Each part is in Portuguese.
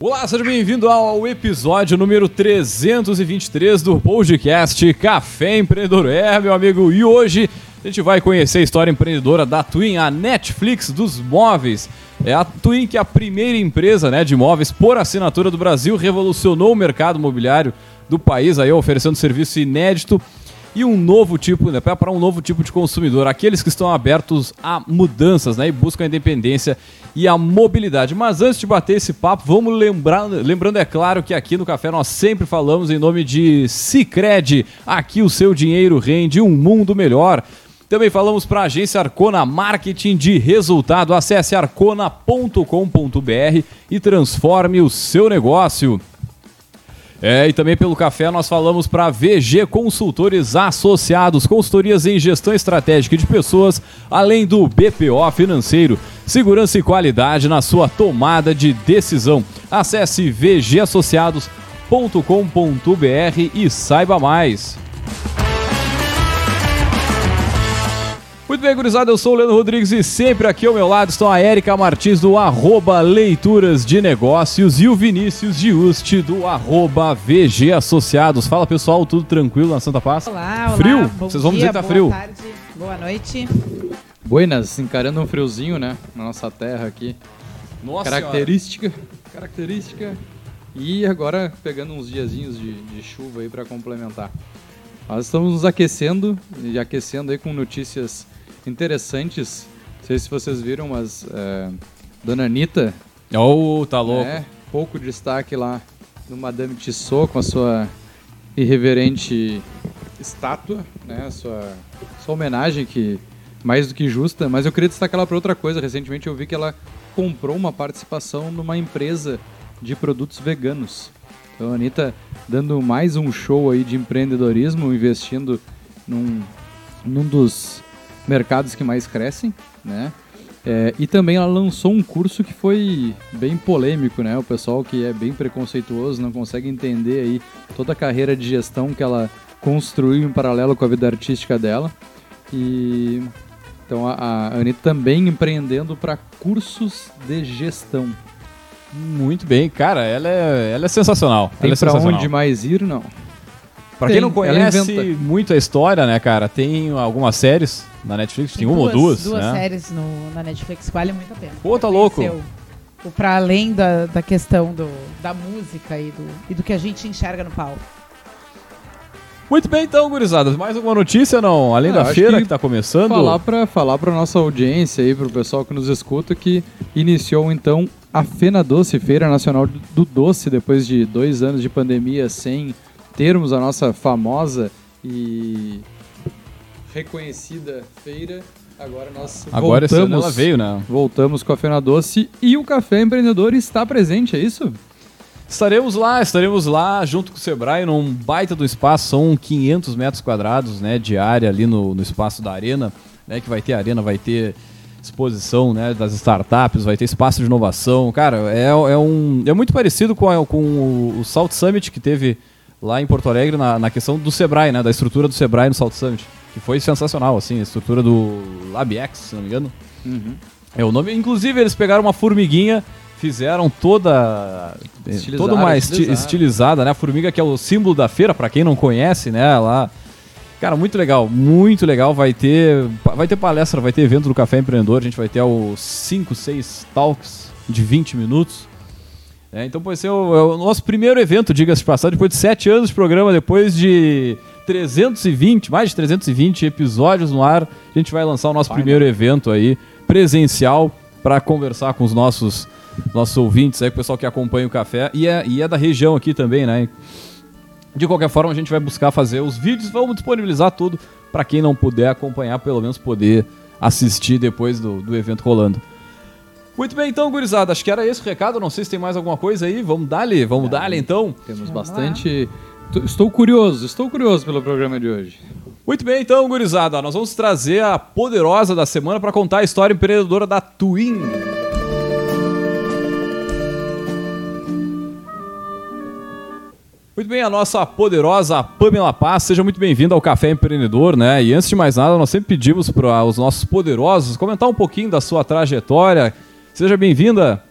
Olá, seja bem-vindo ao episódio número 323 do podcast Café Empreendedor. É, meu amigo, e hoje a gente vai conhecer a história empreendedora da Twin, a Netflix dos móveis. É a Twin que é a primeira empresa né, de móveis por assinatura do Brasil, revolucionou o mercado imobiliário do país, aí oferecendo serviço inédito e um novo tipo, né, para um novo tipo de consumidor, aqueles que estão abertos a mudanças, né, e buscam a independência e a mobilidade. Mas antes de bater esse papo, vamos lembrar, lembrando é claro que aqui no café nós sempre falamos em nome de Sicredi. Aqui o seu dinheiro rende um mundo melhor. Também falamos para a agência Arcona Marketing de Resultado. Acesse arcona.com.br e transforme o seu negócio. É, e também pelo café nós falamos para VG Consultores Associados, consultorias em gestão estratégica de pessoas, além do BPO financeiro, segurança e qualidade na sua tomada de decisão. Acesse vgassociados.com.br e saiba mais. Muito bem, gurizada, eu sou o Leandro Rodrigues e sempre aqui ao meu lado estão a Érica Martins do arroba Leituras de Negócios e o Vinícius Giusti do arroba VG Associados. Fala pessoal, tudo tranquilo na Santa Paz? Olá, olá. Frio? Vocês vão dia, dizer que tá boa frio? tarde, boa noite. Buenas, encarando um friozinho, né? Na nossa terra aqui. Nossa característica. Característica. E agora pegando uns diazinhos de, de chuva aí para complementar. Nós estamos nos aquecendo e aquecendo aí com notícias interessantes. Não sei se vocês viram, mas é, Dona Anitta, Oh, tá louco. né, pouco destaque lá no Madame Tussauds com a sua irreverente estátua, né, a sua, sua homenagem que mais do que justa, mas eu queria destacar ela para outra coisa. Recentemente eu vi que ela comprou uma participação numa empresa de produtos veganos. Então a Anitta dando mais um show aí de empreendedorismo, investindo num, num dos mercados que mais crescem, né? É, e também ela lançou um curso que foi bem polêmico, né? O pessoal que é bem preconceituoso não consegue entender aí toda a carreira de gestão que ela construiu em paralelo com a vida artística dela. E então a, a Anitta também empreendendo para cursos de gestão. Muito bem, cara, ela é, ela é sensacional. Tem ela é para sensacional. onde mais ir, não? Pra quem Tem, não ela conhece inventa. muito a história, né, cara, tem algumas séries na Netflix, tem, uma ou duas, Duas né? séries no, na Netflix vale muito a pena. Pô, tá Pra louco. O, pra além da, da questão do, da música e do, e do que a gente enxerga no palco. Muito bem, então, gurizada. Mais alguma notícia, não? Além Ah, da feira que, que tá começando. Falar para falar para nossa audiência aí, para o pessoal que nos escuta, que iniciou então a Fena Doce, Feira Nacional do Doce, depois de dois anos de pandemia sem termos a nossa famosa e reconhecida feira. Agora nós Agora esse ano voltamos, ela veio, né? voltamos com a Fena Doce e o Café Empreendedor está presente, é isso? Estaremos lá, estaremos lá junto com o Sebrae num baita do espaço, são 500 metros quadrados, né, de área ali no, no espaço da arena, né, que vai ter arena, vai ter exposição, né, das startups, vai ter espaço de inovação, cara, é, é um, é muito parecido com, a- com o, o Salt Summit que teve lá em Porto Alegre na, na questão do Sebrae, né, da estrutura do Sebrae no Salt Summit, que foi sensacional, assim, a estrutura do LabX, se não me engano, é o nome. Inclusive, eles pegaram uma formiguinha, fizeram toda. toda uma esti- estilizaram. estilizada, né? A formiga que é o símbolo da feira, pra quem não conhece, né? Lá. Cara, muito legal, muito legal. Vai ter, vai ter palestra, vai ter evento do Café Empreendedor. A gente vai ter os 5, 6 talks de 20 minutos. É, então vai ser o, é o nosso primeiro evento, diga-se de passagem, depois de 7 anos de programa, depois de 320, mais de 320 episódios no ar, a gente vai lançar o nosso primeiro evento aí, presencial, para conversar com os nossos, nossos ouvintes, aí, com o pessoal que acompanha o café, e é, e é da região aqui também, né? De qualquer forma, a gente vai buscar fazer os vídeos, vamos disponibilizar tudo para quem não puder acompanhar, pelo menos poder assistir depois do, do evento rolando. Muito bem, então, gurizada, acho que era esse o recado. Não sei se tem mais alguma coisa aí. Vamos dar-lhe, vamos dar-lhe então. Temos bastante. Estou curioso, estou curioso pelo programa de hoje. Muito bem, então, gurizada, nós vamos trazer a poderosa da semana para contar a história empreendedora da Twin. Muito bem, a nossa poderosa Pamela Paz, seja muito bem-vinda ao Café Empreendedor, né? E antes de mais nada, nós sempre pedimos para os nossos poderosos comentar um pouquinho da sua trajetória. Seja bem-vinda.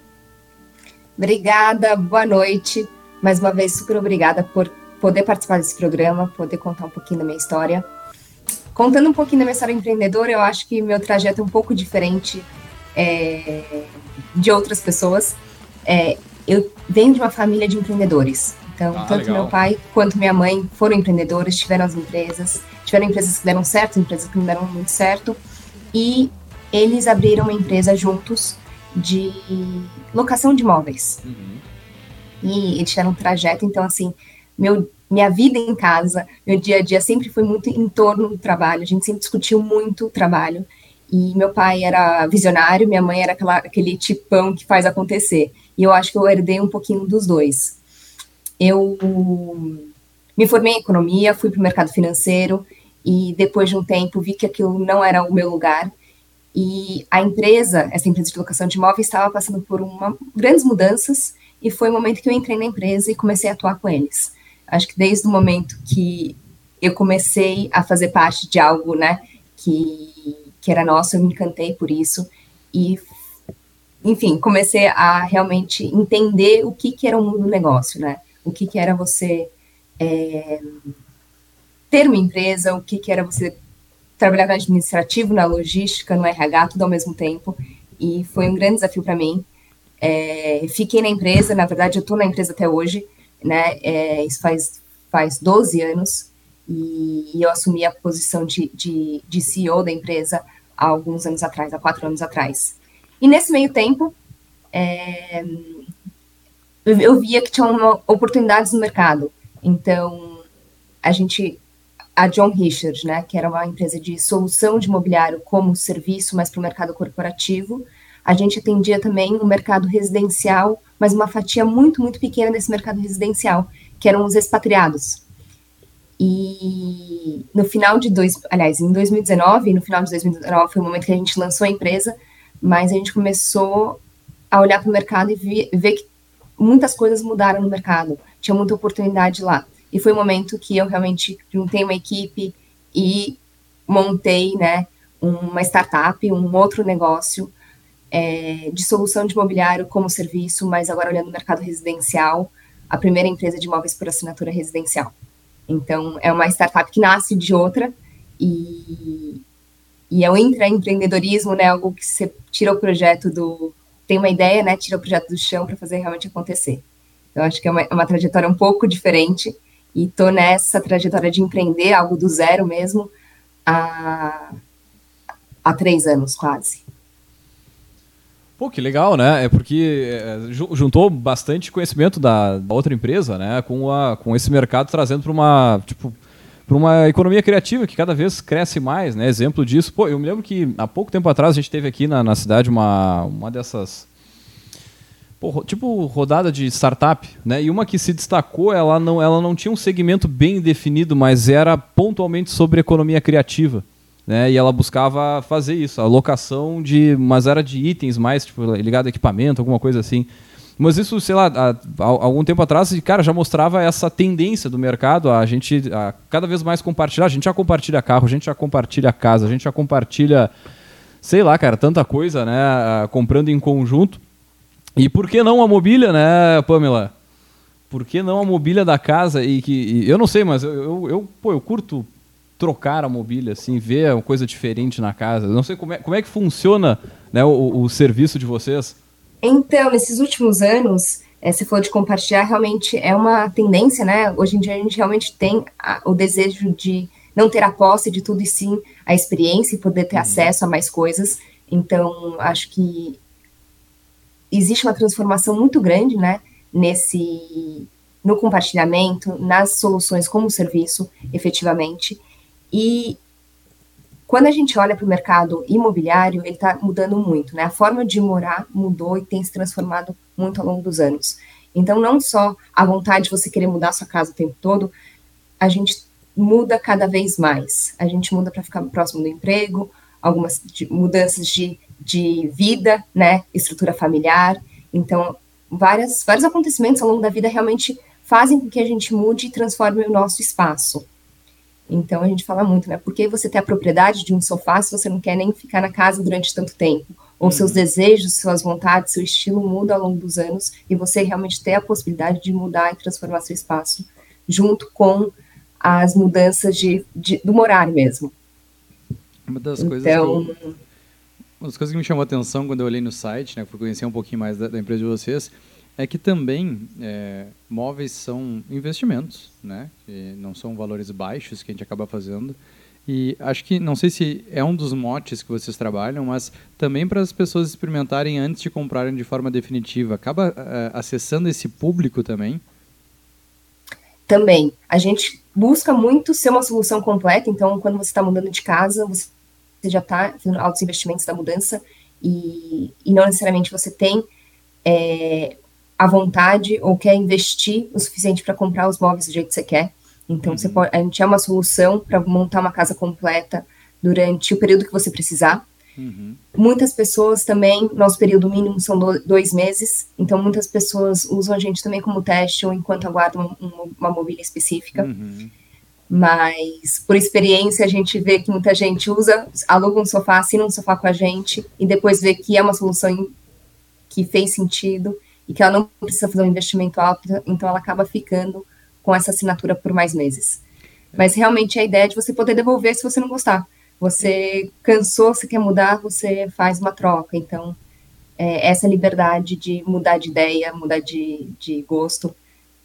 Obrigada, boa noite. Mais uma vez, super obrigada por poder participar desse programa, poder contar um pouquinho da minha história. Contando um pouquinho da minha história empreendedora, eu acho que meu trajeto é um pouco diferente é, de outras pessoas. É, eu venho de uma família de empreendedores. Então, ah, tanto legal. meu pai quanto minha mãe foram empreendedores, tiveram as empresas, tiveram empresas que deram certo, empresas que não deram muito certo. E eles abriram uma empresa juntos de locação de imóveis. Uhum. E eles tiveram um trajeto, então, assim, meu, minha vida em casa, meu dia a dia sempre foi muito em torno do trabalho. A gente sempre discutiu muito o trabalho. E meu pai era visionário, minha mãe era aquela, aquele tipão que faz acontecer. E eu acho que eu herdei um pouquinho dos dois. Eu me formei em economia, fui para o mercado financeiro e depois de um tempo vi que aquilo não era o meu lugar. E a empresa, essa empresa de locação de imóveis, estava passando por uma, grandes mudanças e foi o momento que eu entrei na empresa e comecei a atuar com eles. Acho que desde o momento que eu comecei a fazer parte de algo, né, que, que era nosso, eu me encantei por isso e enfim, comecei a realmente entender o que, que era o mundo do negócio, né? O que, que era você é, ter uma empresa, o que, que era você trabalhar no administrativo, na logística, no RH, tudo ao mesmo tempo. E foi um grande desafio para mim. É, fiquei na empresa, na verdade, eu estou na empresa até hoje, né? É, isso faz, faz 12 anos. E, e eu assumi a posição de, de, de CEO da empresa há alguns anos atrás, há quatro anos atrás. E nesse meio tempo, é, eu via que tinham oportunidades no mercado. Então, a gente, a John Richard, né, que era uma empresa de solução de imobiliário como serviço, mas para o mercado corporativo, a gente atendia também o mercado residencial, mas uma fatia muito, muito pequena desse mercado residencial, que eram os expatriados. E no final de dois, aliás, em 2019, no final de 2019 foi o momento que a gente lançou a empresa, mas a gente começou a olhar para o mercado e ver que muitas coisas mudaram no mercado, tinha muita oportunidade lá. E foi o momento que eu realmente juntei uma equipe e montei, né, uma startup, um outro negócio é, de solução de imobiliário como serviço, mas agora olhando o mercado residencial, a primeira empresa de imóveis por assinatura residencial. Então, é uma startup que nasce de outra e, e é o intraempreendedorismo, né? Algo que você tira o projeto do. tem uma ideia, né? Tira o projeto do chão para fazer realmente acontecer. Então, acho que é uma, é uma trajetória um pouco diferente. E estou nessa trajetória de empreender algo do zero mesmo há, há três anos, quase. Pô, que legal, né? É porque é, juntou bastante conhecimento da, da, outra empresa, né? Com, a, com esse mercado trazendo para uma. Tipo, para uma economia criativa que cada vez cresce mais, né? Exemplo disso, pô, eu me lembro que há pouco tempo atrás a gente teve aqui na, na cidade uma, uma dessas pô, tipo rodada de startup, né? E uma que se destacou, ela não, ela não tinha um segmento bem definido, mas era pontualmente sobre economia criativa. Né, e ela buscava fazer isso, a locação de. Mas era de itens mais, tipo, ligado a equipamento, alguma coisa assim. Mas isso, sei lá, há, há, algum tempo atrás, cara, já mostrava essa tendência do mercado a gente a cada vez mais compartilhar. A gente já compartilha carro, a gente já compartilha casa, a gente já compartilha, sei lá, cara, tanta coisa, né? Comprando em conjunto. E por que não a mobília, né, Pamela? Por que não a mobília da casa? E que e, eu não sei, mas eu, eu, eu, pô, eu curto trocar a mobília, assim, ver uma coisa diferente na casa. Não sei como é, como é que funciona né, o, o serviço de vocês. Então, nesses últimos anos, é, se for de compartilhar, realmente é uma tendência, né? Hoje em dia a gente realmente tem a, o desejo de não ter a posse de tudo e sim a experiência e poder ter uhum. acesso a mais coisas. Então, acho que existe uma transformação muito grande, né? Nesse no compartilhamento, nas soluções como serviço, efetivamente. E quando a gente olha para o mercado imobiliário, ele está mudando muito, né? A forma de morar mudou e tem se transformado muito ao longo dos anos. Então, não só a vontade de você querer mudar sua casa o tempo todo, a gente muda cada vez mais. A gente muda para ficar próximo do emprego, algumas mudanças de, de vida, né? Estrutura familiar. Então, várias, vários acontecimentos ao longo da vida realmente fazem com que a gente mude e transforme o nosso espaço. Então a gente fala muito, né? Por que você ter a propriedade de um sofá se você não quer nem ficar na casa durante tanto tempo? ou seus desejos, suas vontades, seu estilo muda ao longo dos anos e você realmente ter a possibilidade de mudar e transformar seu espaço junto com as mudanças de, de do morar mesmo. Uma das então, coisas que eu, uma das coisas que me chamou a atenção quando eu olhei no site, né, fui conhecer um pouquinho mais da, da empresa de vocês, é que também é, móveis são investimentos, né, não são valores baixos que a gente acaba fazendo. E acho que, não sei se é um dos motes que vocês trabalham, mas também para as pessoas experimentarem antes de comprarem de forma definitiva. Acaba uh, acessando esse público também? Também. A gente busca muito ser uma solução completa, então, quando você está mudando de casa, você já está fazendo altos investimentos da mudança e, e não necessariamente você tem é, a vontade ou quer investir o suficiente para comprar os móveis do jeito que você quer. Então, uhum. você pode, a gente é uma solução para montar uma casa completa durante o período que você precisar. Uhum. Muitas pessoas também, nosso período mínimo são dois meses, então muitas pessoas usam a gente também como teste ou enquanto aguardam uma, uma mobília específica. Uhum. Mas, por experiência, a gente vê que muita gente usa, aluga um sofá, assina um sofá com a gente e depois vê que é uma solução que fez sentido e que ela não precisa fazer um investimento alto, então ela acaba ficando com essa assinatura por mais meses. Mas realmente a ideia é de você poder devolver se você não gostar. Você cansou, você quer mudar, você faz uma troca. Então, é, essa liberdade de mudar de ideia, mudar de, de gosto,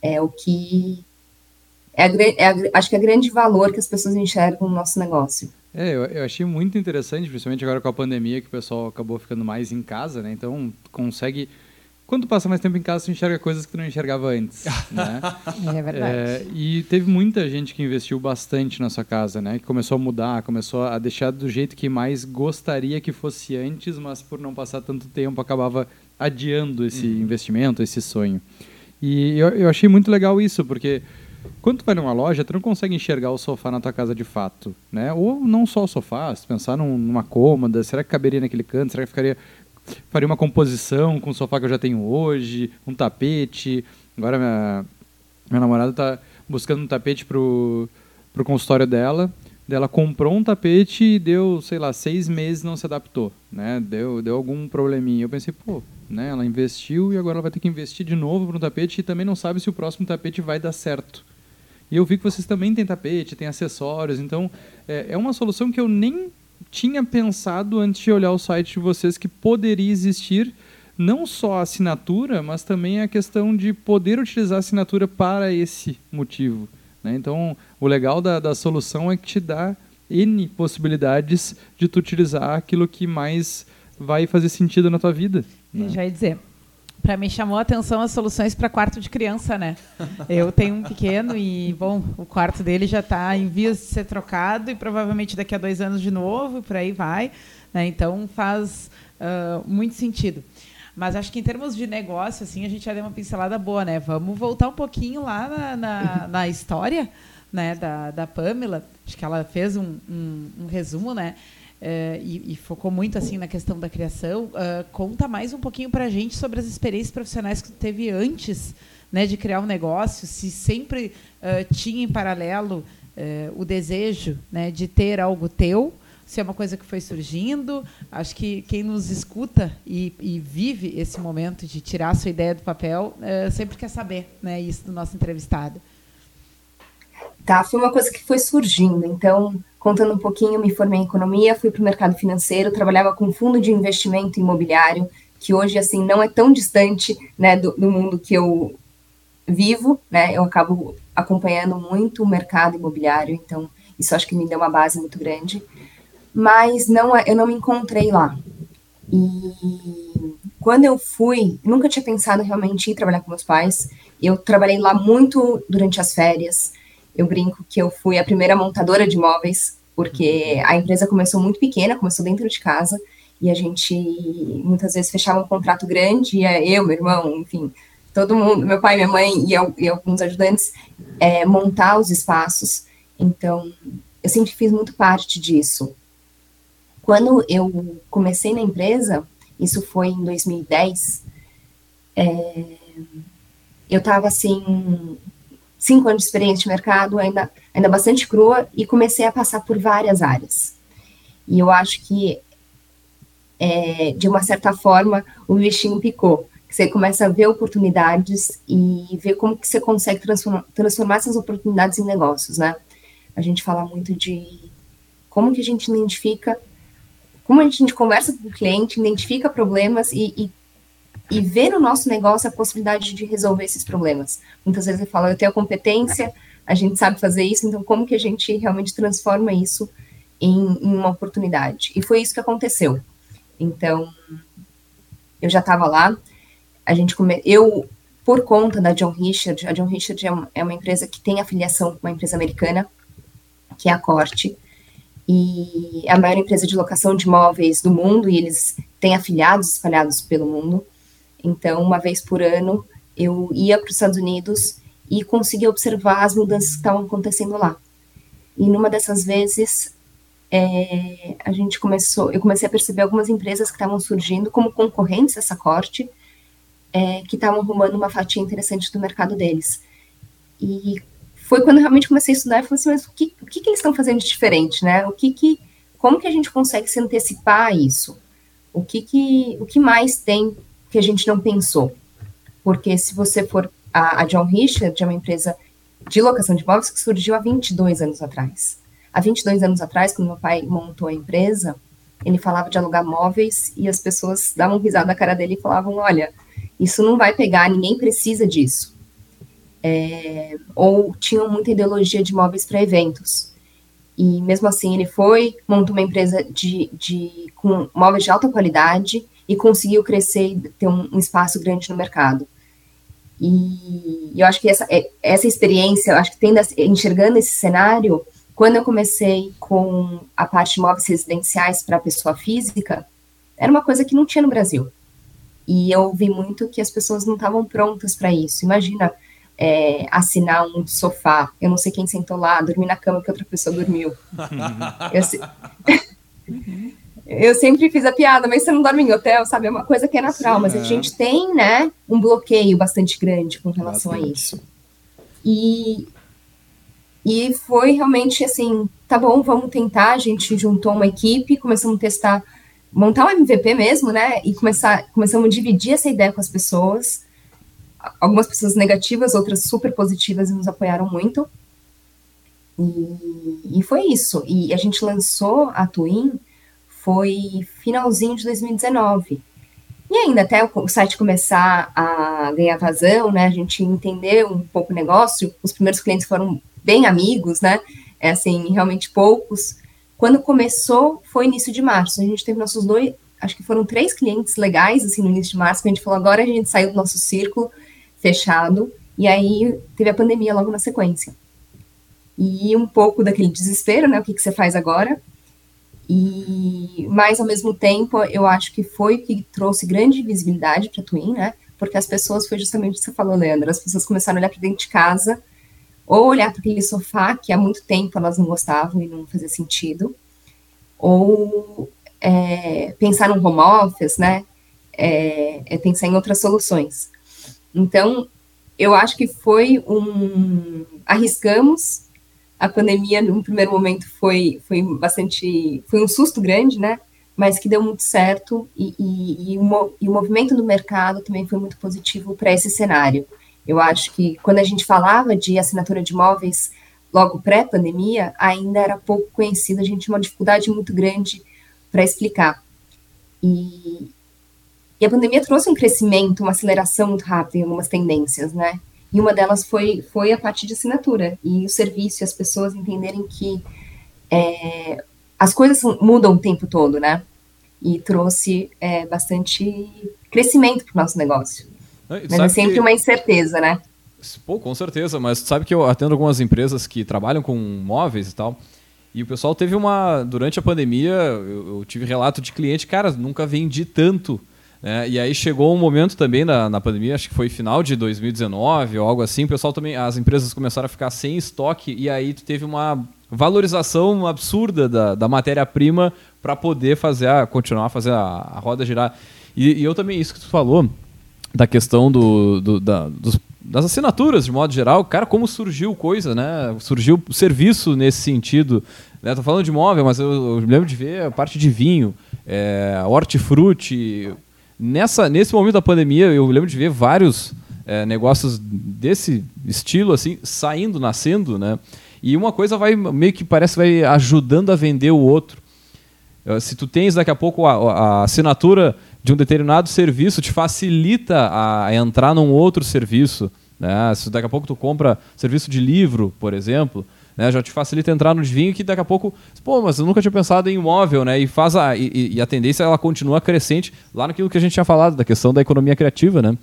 é o que. É, a, é a, acho que é o grande valor que as pessoas enxergam no nosso negócio. É, eu, eu, achei muito interessante, principalmente agora com a pandemia, que o pessoal acabou ficando mais em casa, né? Então, consegue quando passa mais tempo em casa, tu enxerga coisas que tu não enxergava antes. né? É verdade. É, e teve muita gente que investiu bastante na sua casa, né? Que começou a mudar, começou a deixar do jeito que mais gostaria que fosse antes, mas por não passar tanto tempo acabava adiando esse uhum. investimento, esse sonho. E eu, eu achei muito legal isso, porque quando tu vai numa loja, tu não consegue enxergar o sofá na tua casa de fato, né? Ou não só o sofá, se pensar num, numa cômoda, será que caberia naquele canto? Será que ficaria faria uma composição com o sofá que eu já tenho hoje, um tapete. Agora minha, minha namorada está buscando um tapete pro, pro consultório dela. Ela comprou um tapete e deu, sei lá, seis meses não se adaptou, né? Deu, deu algum probleminha. Eu pensei, pô, né? Ela investiu e agora ela vai ter que investir de novo no tapete e também não sabe se o próximo tapete vai dar certo. E eu vi que vocês também têm tapete, têm acessórios, então é, é uma solução que eu nem tinha pensado antes de olhar o site de vocês que poderia existir não só a assinatura, mas também a questão de poder utilizar a assinatura para esse motivo. Né? Então, o legal da, da solução é que te dá N possibilidades de tu utilizar aquilo que mais vai fazer sentido na tua vida. Né? Já ia dizer, para mim chamou a atenção as soluções para quarto de criança, né? Eu tenho um pequeno e, bom, o quarto dele já está em vias de ser trocado e provavelmente daqui a dois anos de novo e por aí vai. Né? Então faz uh, muito sentido. Mas acho que em termos de negócio, assim, a gente já deu uma pincelada boa, né? Vamos voltar um pouquinho lá na, na, na história né, da, da Pamela. Acho que ela fez um, um, um resumo, né? Uh, e, e, focou muito assim na questão da criação. Uh, conta mais um pouquinho para a gente sobre as experiências profissionais que tu teve antes né, de criar um negócio, se sempre uh, tinha em paralelo o desejo né, de ter algo teu, se é uma coisa que foi surgindo. Acho que quem nos escuta e, e vive esse momento de tirar a sua ideia do papel sempre quer saber né, isso do nosso entrevistado. Tá, foi uma coisa que foi surgindo. Então, Contando um pouquinho, me formei em economia, fui para o mercado financeiro, trabalhava com fundo de investimento imobiliário, que hoje assim não é tão distante né, do, do mundo que eu vivo, né? Eu acabo acompanhando muito o mercado imobiliário, então isso acho que me deu uma base muito grande. Mas não, é, eu não me encontrei lá. E quando eu fui, nunca tinha pensado realmente em trabalhar com meus pais. Eu trabalhei lá muito durante as férias. Eu brinco que eu fui a primeira montadora de móveis, porque a empresa começou muito pequena, começou dentro de casa, e a gente muitas vezes fechava um contrato grande, e eu, meu irmão, enfim, todo mundo, meu pai, minha mãe e, eu, e alguns ajudantes, é, montar os espaços. Então, eu sempre fiz muito parte disso. Quando eu comecei na empresa, isso foi em 2010, é, eu estava assim, cinco anos de experiência de mercado, ainda, ainda bastante crua, e comecei a passar por várias áreas. E eu acho que é, de uma certa forma, o bichinho picou. Você começa a ver oportunidades e ver como que você consegue transformar, transformar essas oportunidades em negócios, né? A gente fala muito de como que a gente identifica, como a gente conversa com o cliente, identifica problemas e, e, e vê no nosso negócio a possibilidade de resolver esses problemas. Muitas vezes ele fala, eu tenho a competência, a gente sabe fazer isso, então como que a gente realmente transforma isso em, em uma oportunidade? E foi isso que aconteceu. Então, eu já estava lá, a gente come... eu por conta da John Richard, a John Richard é uma, é uma empresa que tem afiliação com uma empresa americana, que é a Corte, e é a maior empresa de locação de imóveis do mundo, e eles têm afiliados espalhados pelo mundo. Então, uma vez por ano, eu ia para os Estados Unidos e conseguia observar as mudanças que estavam acontecendo lá. E numa dessas vezes, é, a gente começou, eu comecei a perceber algumas empresas que estavam surgindo como concorrentes dessa corte, é, que estavam arrumando uma fatia interessante do mercado deles. E foi quando eu realmente comecei a estudar e falei assim, mas o que, o que, que eles estão fazendo de diferente, né? O que que, como que a gente consegue se antecipar a isso? O que que, o que mais tem que a gente não pensou? Porque se você for, a, a John Richard é uma empresa de locação de imóveis que surgiu há 22 anos atrás. Há 22 anos atrás, quando meu pai montou a empresa, ele falava de alugar móveis e as pessoas davam risada na cara dele e falavam, olha, isso não vai pegar, ninguém precisa disso. É, ou tinham muita ideologia de móveis para eventos. E mesmo assim ele foi, montou uma empresa de, de, com móveis de alta qualidade e conseguiu crescer e ter um, um espaço grande no mercado. E, eu acho que essa, é, essa experiência, eu acho que tendo, enxergando esse cenário, quando eu comecei com a parte de móveis residenciais para pessoa física, era uma coisa que não tinha no Brasil. E eu vi muito que as pessoas não estavam prontas para isso. Imagina é, assinar um sofá, eu não sei quem sentou lá, dormir na cama que outra pessoa dormiu. eu. Eu, sempre fiz a piada, mas você não dorme em hotel, sabe? É uma coisa que é natural, Sim, mas é. a gente tem, né, um bloqueio bastante grande com relação bastante. a isso. E, e foi realmente assim, tá bom, vamos tentar. A gente juntou uma equipe, começamos a testar montar um MVP mesmo, né? E começar, começamos a dividir essa ideia com as pessoas. Algumas pessoas negativas, outras super positivas e nos apoiaram muito. E, e foi isso. E a gente lançou a Twin foi finalzinho de 2019. E ainda até o site começar a ganhar vazão, né? A gente entendeu um pouco o negócio. Os primeiros clientes foram bem amigos, né? É assim, realmente poucos. Quando começou, foi início de março. A gente teve nossos dois, acho que foram três clientes legais, assim, no início de março, que a gente falou, agora a gente saiu do nosso círculo fechado, e aí teve a pandemia logo na sequência. E um pouco daquele desespero, né, o que, que você faz agora? E, mas, ao mesmo tempo, eu acho que foi que trouxe grande visibilidade para Twin, né, porque as pessoas, foi justamente o que você falou, Leandro, as pessoas começaram a olhar para dentro de casa, ou olhar para aquele sofá que há muito tempo elas não gostavam e não fazia sentido, ou é, pensar no home office, né? É, é, pensar em outras soluções. Então, eu acho que foi um. Arriscamos. A pandemia, no primeiro momento, foi, foi bastante. Foi um susto grande, né? Mas que deu muito certo e, e, e, o, e o movimento do mercado também foi muito positivo para esse cenário. Eu acho que quando a gente falava de assinatura de imóveis logo pré-pandemia, ainda era pouco conhecido, a gente tinha uma dificuldade muito grande para explicar. E, e, a pandemia trouxe um crescimento, uma aceleração muito rápida em algumas tendências, né? E uma delas foi, foi a parte de assinatura e o serviço, e as pessoas entenderem que é, as coisas mudam o tempo todo, né? E trouxe é, bastante crescimento para o nosso negócio. Mas é sempre que... uma incerteza, né? Pô, com certeza, mas sabe que eu atendo algumas empresas que trabalham com móveis e tal. E o pessoal teve uma. Durante a pandemia, eu, eu tive relato de cliente, cara, nunca vendi tanto. Né? E aí chegou um momento também na, na pandemia, acho que foi final de 2019 ou algo assim, o pessoal também. As empresas começaram a ficar sem estoque e aí teve uma valorização absurda da, da matéria-prima para poder fazer a, continuar a fazer a, a roda girar. E, e eu também, isso que tu falou, da questão do, do da, dos, das assinaturas, de modo geral, cara, como surgiu coisa, né? Surgiu serviço nesse sentido. Né? Tô falando de móvel, mas eu, eu lembro de ver a parte de vinho. é, hortifruti. Nessa, nesse momento da pandemia, eu lembro de ver vários é, negócios desse estilo, assim, saindo, nascendo, né? E uma coisa vai meio que parece vai ajudando a vender o outro. Eh, se tu tens daqui a pouco a, a assinatura de um determinado serviço, te facilita a entrar num outro serviço. Né? Se daqui a pouco tu compra serviço de livro, por exemplo, né? já te facilita entrar no vinho que daqui a pouco, pô, mas eu nunca tinha pensado em imóvel, né? E faz a, e, e a tendência ela continua crescente lá naquilo que a gente tinha falado da questão da economia criativa, né?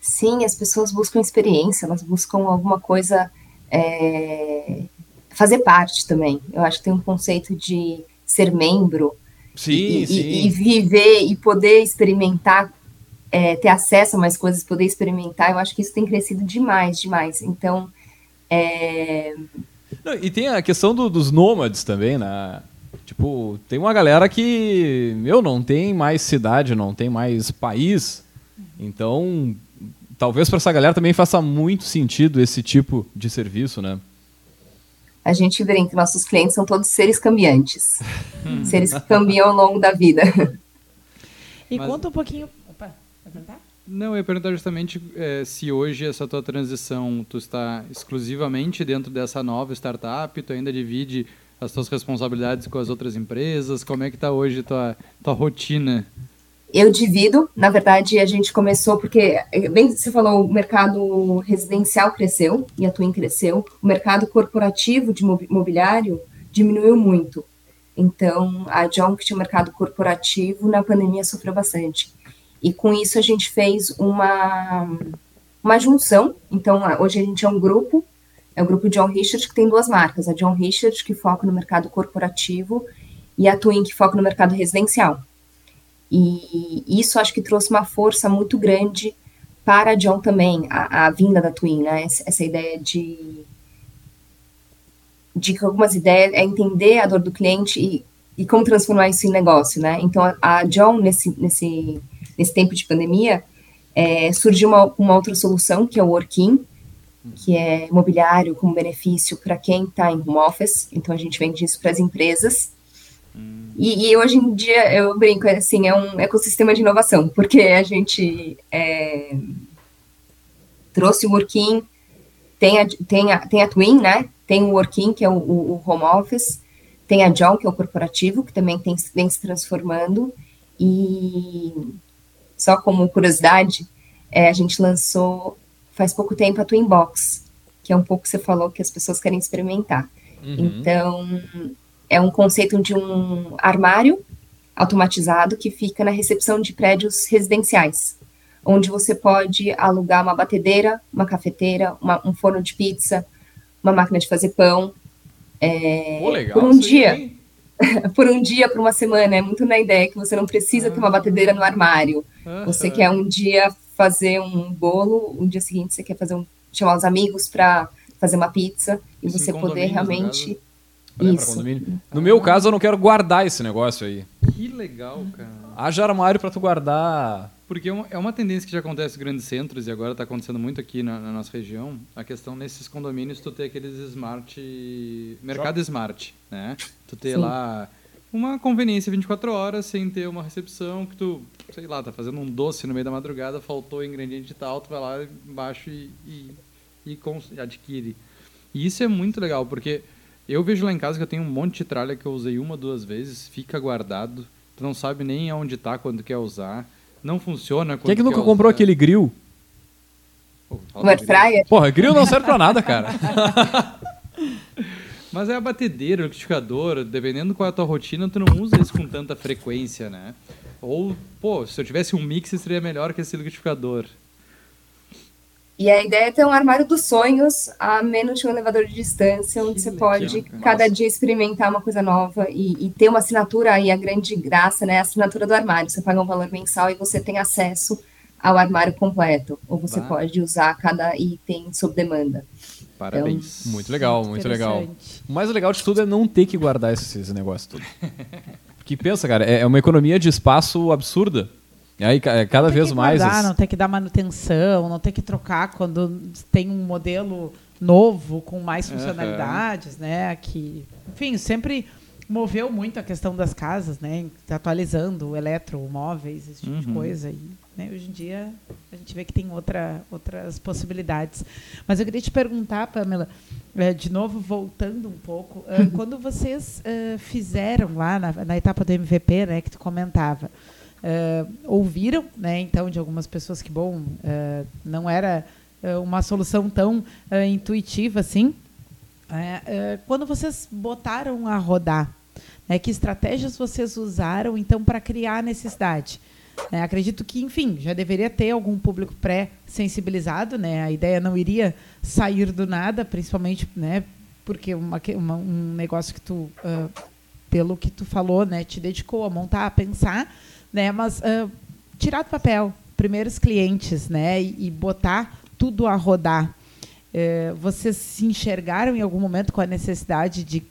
Sim, as pessoas buscam experiência, elas buscam alguma coisa é, fazer parte também. Eu acho que tem um conceito de ser membro sim, e, sim. E, e viver e poder experimentar, é, ter acesso a mais coisas, poder experimentar. Eu acho que isso tem crescido demais, demais. Então, é... Não, e tem a questão do, dos nômades também, né? Tipo, tem uma galera que, meu, não tem mais cidade, não tem mais país. Então, talvez para essa galera também faça muito sentido esse tipo de serviço, né? A gente brinca que nossos clientes são todos seres cambiantes. seres que cambiam ao longo da vida. E Mas... conta um pouquinho. Opa, vai perguntar? Não, eu ia perguntar justamente é, se hoje essa tua transição, tu está exclusivamente dentro dessa nova startup, tu ainda divide as tuas responsabilidades com as outras empresas, como é que está hoje tua, tua rotina? Eu divido, na verdade, a gente começou porque, bem você falou, o mercado residencial cresceu e a Twin cresceu, o mercado corporativo de mobiliário diminuiu muito. Então, a John, que tinha um mercado corporativo, na pandemia sofreu bastante. E com isso a gente fez uma, uma junção. Então, hoje a gente é um grupo, é o grupo John Richard, que tem duas marcas. A John Richard, que foca no mercado corporativo, e a Twin, que foca no mercado residencial. E isso acho que trouxe uma força muito grande para a John também, a, a vinda da Twin, né? Essa ideia de de algumas ideias é entender a dor do cliente e, e como transformar isso em negócio, né? Então a, a John nesse nesse nesse tempo de pandemia é, surgiu uma, uma outra solução que é o Working, que é imobiliário com benefício para quem está em home office. Então a gente vende isso para as empresas e, e, hoje em dia eu brinco, assim, é um ecossistema de inovação, porque a gente é, trouxe o Working, tem a, tem, a, tem a Twin, né? Tem o Working, que é o, o, home office, tem a John, que é o corporativo, que também tem, vem se transformando, e só como curiosidade, é, a gente lançou faz pouco tempo a Twin Box, que é um pouco que você falou que as pessoas querem experimentar. Uhum. Então, é um conceito de um armário automatizado que fica na recepção de prédios residenciais, onde você pode alugar uma batedeira, uma cafeteira, uma, um forno de pizza, uma máquina de fazer pão. É, Pô, legal, por um dia. por um dia, por uma semana. É muito na ideia que você não precisa ter uma batedeira no armário. Você quer um dia fazer um bolo, um dia seguinte você quer fazer um, chamar os amigos para fazer uma pizza e Isso você poder realmente isso. No meu caso, eu não quero guardar esse negócio aí. Que legal, cara. Haja armário para tu guardar. Porque é, é uma tendência que já acontece em grandes centros e agora está acontecendo muito aqui na, na, nossa região. A questão nesses condomínios, tu ter aqueles smart. Mercado Shop. smart, né? Tu ter Sim. lá uma conveniência 24 horas sem ter uma recepção que tu, sei lá, tá fazendo um doce no meio da madrugada, faltou ingrediente tal, tu vai lá embaixo e, e, e adquire. E isso é muito legal, porque eu vejo lá em casa que eu tenho um monte de tralha que eu usei uma, duas vezes, fica guardado. Tu não sabe nem aonde tá quando quer usar. Não funciona Quem é que nunca comprou aquele grill? Pô, o air fryer? Porra, grill não serve pra nada, cara. Mas é a batedeira, o liquidificador, dependendo qual é a tua rotina, tu não usa isso com tanta frequência, né? Ou, pô, se eu tivesse um mix, seria melhor que esse liquidificador. E a ideia é ter um armário dos sonhos a menos de um elevador de distância, onde que você legal, pode cada dia experimentar uma coisa nova e, e, ter uma assinatura aí, a grande graça, né? A assinatura do armário. Você paga um valor mensal e você tem acesso ao armário completo. Ou você bah. pode usar cada item sob demanda. Parabéns. Então, muito legal, muito legal. O mais legal de tudo é não ter que guardar esses negócios tudo. Porque pensa, cara, é, é uma economia de espaço absurda. E aí, é, cada vez mais. Guardar, Não tem que dar manutenção, não tem que trocar quando tem um modelo novo com mais funcionalidades, uhum. né? Que, enfim, sempre moveu muito a questão das casas, né? Atualizando eletromóveis, esse tipo uhum. de coisa. E, né, hoje em dia a gente vê que tem outra, outras possibilidades. Mas eu queria te perguntar, Pamela, é, de novo, voltando um pouco, uh, quando vocês uh, fizeram lá na, na, etapa do MVP, né, que tu comentava, ouviram, né, então, de algumas pessoas que, bom, não era uma solução tão intuitiva assim, quando vocês botaram a rodar, né, que estratégias vocês usaram, então, para criar a necessidade? É, acredito que, enfim, já deveria ter algum público pré-sensibilizado, né? A ideia não iria sair do nada, principalmente, né? Porque uma, uma, um negócio que tu, uh, pelo que tu falou, né? Te dedicou a montar, a pensar, né? Mas uh, tirar do papel, primeiros clientes, né? E, e botar tudo a rodar. Uh, vocês se enxergaram em algum momento com a necessidade de,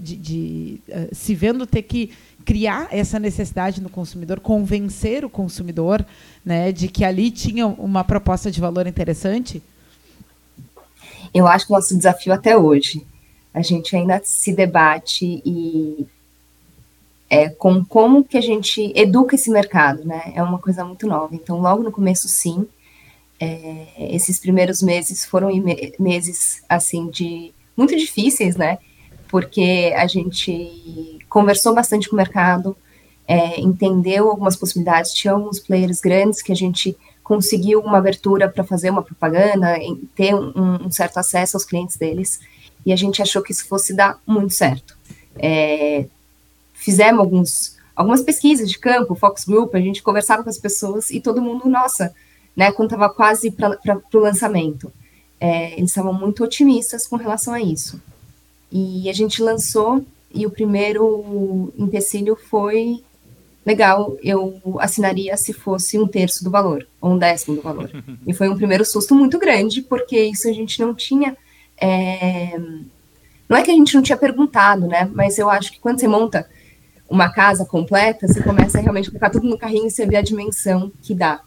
de, de se vendo ter que criar essa necessidade no consumidor, convencer o consumidor né, de que ali tinha uma proposta de valor interessante? Eu acho que o nosso desafio até hoje, a gente ainda se debate e é, com como que a gente educa esse mercado, né? É uma coisa muito nova. Então, logo no começo, sim, é, esses primeiros meses foram meses assim de muito difíceis, né? Porque a gente conversou bastante com o mercado, é, entendeu algumas possibilidades, tinha alguns players grandes que a gente conseguiu uma abertura para fazer uma propaganda, ter um, um, certo acesso aos clientes deles, e a gente achou que isso fosse dar muito certo. É, fizemos alguns, algumas pesquisas de campo, focus group, a gente conversava com as pessoas e todo mundo, nossa, né, quando estava quase para o lançamento, é, eles estavam muito otimistas com relação a isso. E a gente lançou e o primeiro empecilho foi legal, eu assinaria se fosse um terço do valor, ou um décimo do valor. E foi um primeiro susto muito grande, porque isso a gente não tinha. É... Não é que a gente não tinha perguntado, né? Mas eu acho que quando você monta uma casa completa, você começa a realmente colocar tudo no carrinho e você vê a dimensão que dá.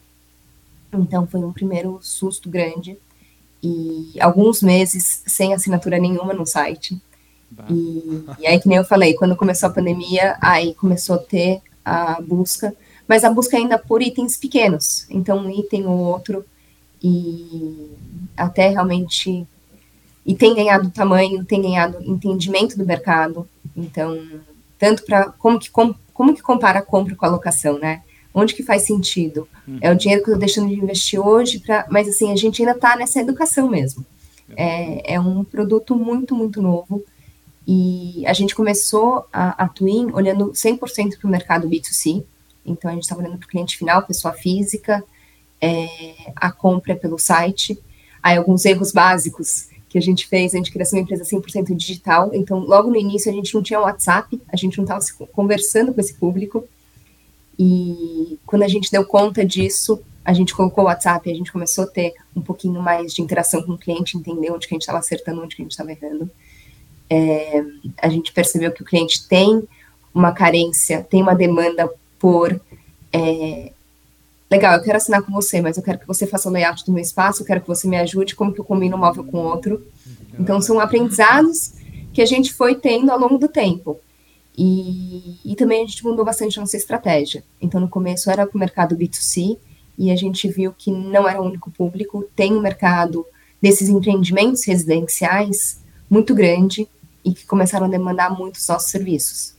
Então foi um primeiro susto grande. E alguns meses sem assinatura nenhuma no site. E, e, aí, que nem eu falei, quando começou a pandemia, aí começou a ter a busca, mas a busca ainda por itens pequenos, então um item ou outro, e até realmente. E tem ganhado tamanho, tem ganhado entendimento do mercado, então, tanto para. Como que, como, como que compara a compra com a locação, né? Onde que faz sentido? Hum. É o dinheiro que eu estou deixando de investir hoje, pra, mas assim, a gente ainda está nessa educação mesmo. É, é um produto muito, muito novo e a gente começou a, a Twin olhando 100% para o mercado B2C, então a gente estava olhando para o cliente final, pessoa física, é, a compra é pelo site, aí alguns erros básicos que a gente fez, a gente queria ser uma empresa 100% digital, então logo no início a gente não tinha WhatsApp, a gente não estava conversando com esse público, e quando a gente deu conta disso, a gente colocou o WhatsApp, a gente começou a ter um pouquinho mais de interação com o cliente, entender onde que a gente estava acertando, onde que a gente estava errando é, a gente percebeu que o cliente tem uma carência, tem uma demanda por. É, legal, eu quero assinar com você, mas eu quero que você faça o layout do meu espaço, eu quero que você me ajude, como que eu combino um móvel com outro. Então, são aprendizados que a gente foi tendo ao longo do tempo. E, e também a gente mudou bastante a nossa estratégia. Então, no começo era para o mercado B2C, e a gente viu que não era o único público, tem um mercado desses empreendimentos residenciais muito grande, e que começaram a demandar muito os nossos serviços.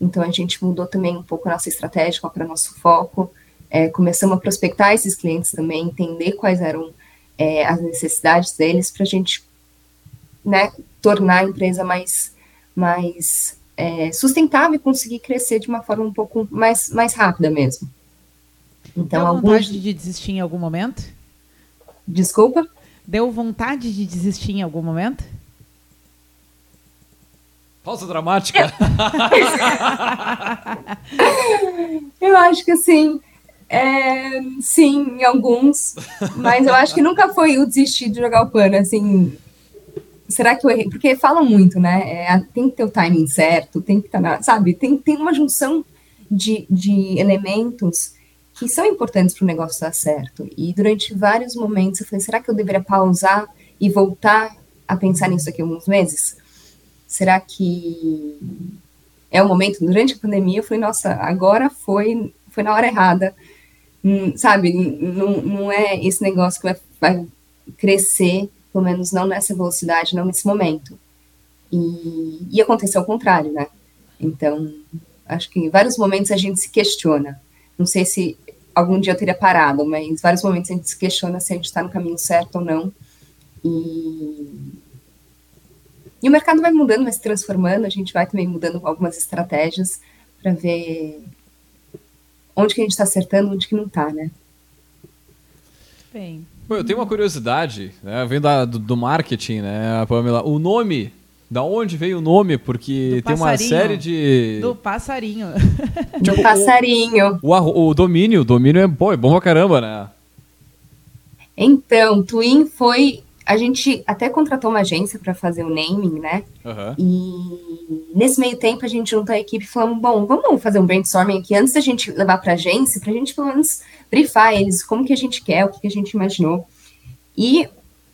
Então a gente mudou também um pouco a nossa estratégia para nosso foco, é, começamos a prospectar esses clientes também, entender quais eram é, as necessidades deles para a gente né, tornar a empresa mais, mais é, sustentável e conseguir crescer de uma forma um pouco mais, mais rápida mesmo. Então, Deu vontade alguns... de desistir em algum momento? Desculpa? Deu vontade de desistir em algum momento? Pausa dramática. eu acho que sim. É, sim, em alguns. Mas eu acho que nunca foi o desistir de jogar o pano, assim. Será que eu errei? Porque falam muito, né? É, tem que ter o timing certo, tem que estar tá na. Sabe? Tem, tem uma junção de, de elementos que são importantes para o negócio dar certo. E durante vários momentos eu falei: será que eu deveria pausar e voltar a pensar nisso aqui alguns meses? Será que é o momento, durante a pandemia, eu falei, nossa, agora foi, foi na hora errada, hum, sabe, não, não é esse negócio que vai, vai crescer, pelo menos não nessa velocidade, não nesse momento. E, e aconteceu ao contrário, né? Então, acho que em vários momentos a gente se questiona. Não sei se algum dia eu teria parado, mas em vários momentos a gente se questiona se a gente está no caminho certo ou não. E, e o mercado vai mudando, vai se transformando, a gente vai também mudando algumas estratégias para ver onde que a gente está acertando, onde que não está, né? Bem. Eu tenho uma curiosidade, né, vem da, do, do marketing, né, Pamela? O nome da onde veio o nome? Porque tem uma série de. Do passarinho. tipo, do passarinho. O, o, o, domínio, o domínio é, pô, é bom pra caramba, né? Então, Twin foi. A gente até contratou uma agência para fazer o naming, né? Uhum. E nesse meio tempo a gente juntou a equipe e falamos: bom, vamos fazer um brainstorming aqui antes da gente levar para agência, para a gente pelo menos brifar eles como que a gente quer, o que, que a gente imaginou. E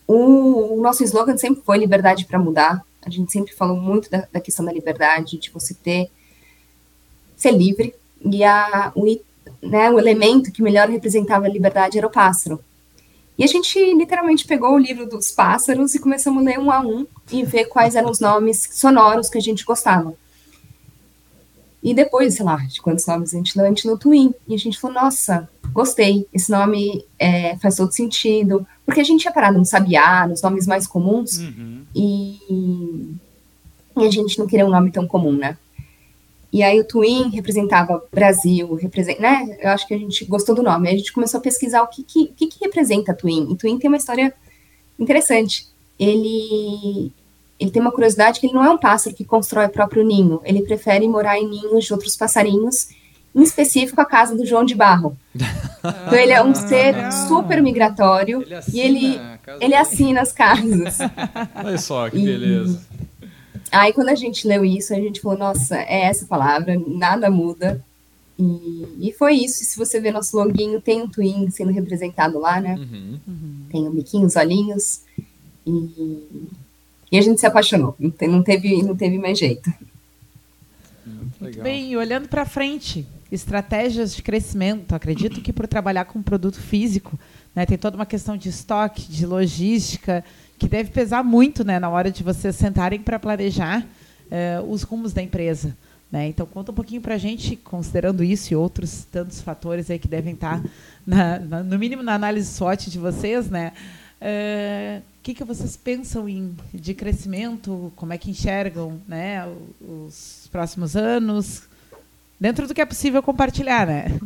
o, o nosso slogan sempre foi liberdade para mudar. A gente sempre falou muito da, da, questão da liberdade, de você ter ser livre. E a, o, né, o elemento que melhor representava a liberdade era o pássaro. E a gente literalmente pegou o livro dos pássaros e começamos a ler um a um e ver quais eram os nomes sonoros que a gente gostava. E depois, sei lá, de quantos nomes a gente leu, a gente leu Twin. E a gente falou, nossa, gostei, esse nome é, faz todo sentido. Porque a gente tinha parado no Sabiá, nos nomes mais comuns, uhum. e, e, a gente não queria um nome tão comum, né? E aí o Twin representava Brasil, representa, né? Eu acho que a gente gostou do nome. Aí a gente começou a pesquisar o que, que, que, que representa Twin. E Twin tem uma história interessante. Ele, ele tem uma curiosidade que ele não é um pássaro que constrói o próprio ninho. Ele prefere morar em ninhos de outros passarinhos em específico a casa do João de Barro. então ele é um ser ah, super migratório ele e ele, ele assina as casas. Olha só que e, beleza. Aí quando a gente leu isso, a gente falou, nossa, é essa palavra, nada muda. E, e foi isso. E se você ver nosso loginho, tem um twin sendo representado lá, né? Uhum. Tem o um biquinho, os olhinhos. E, e a gente se apaixonou. Não teve, não teve mais jeito. Muito bem, e olhando para frente, estratégias de crescimento. Acredito que por trabalhar com produto físico, né, tem toda uma questão de estoque, de logística, que deve pesar muito né, na hora de vocês sentarem para planejar uh, os rumos da empresa. Né? Então, conta um pouquinho para a gente, considerando isso e outros tantos fatores aí que devem estar, tá na, na, no mínimo, na análise SWOT de vocês, né? O uh, que, que vocês pensam em, de crescimento? Como é que enxergam né, os próximos anos? Dentro do que é possível compartilhar, né?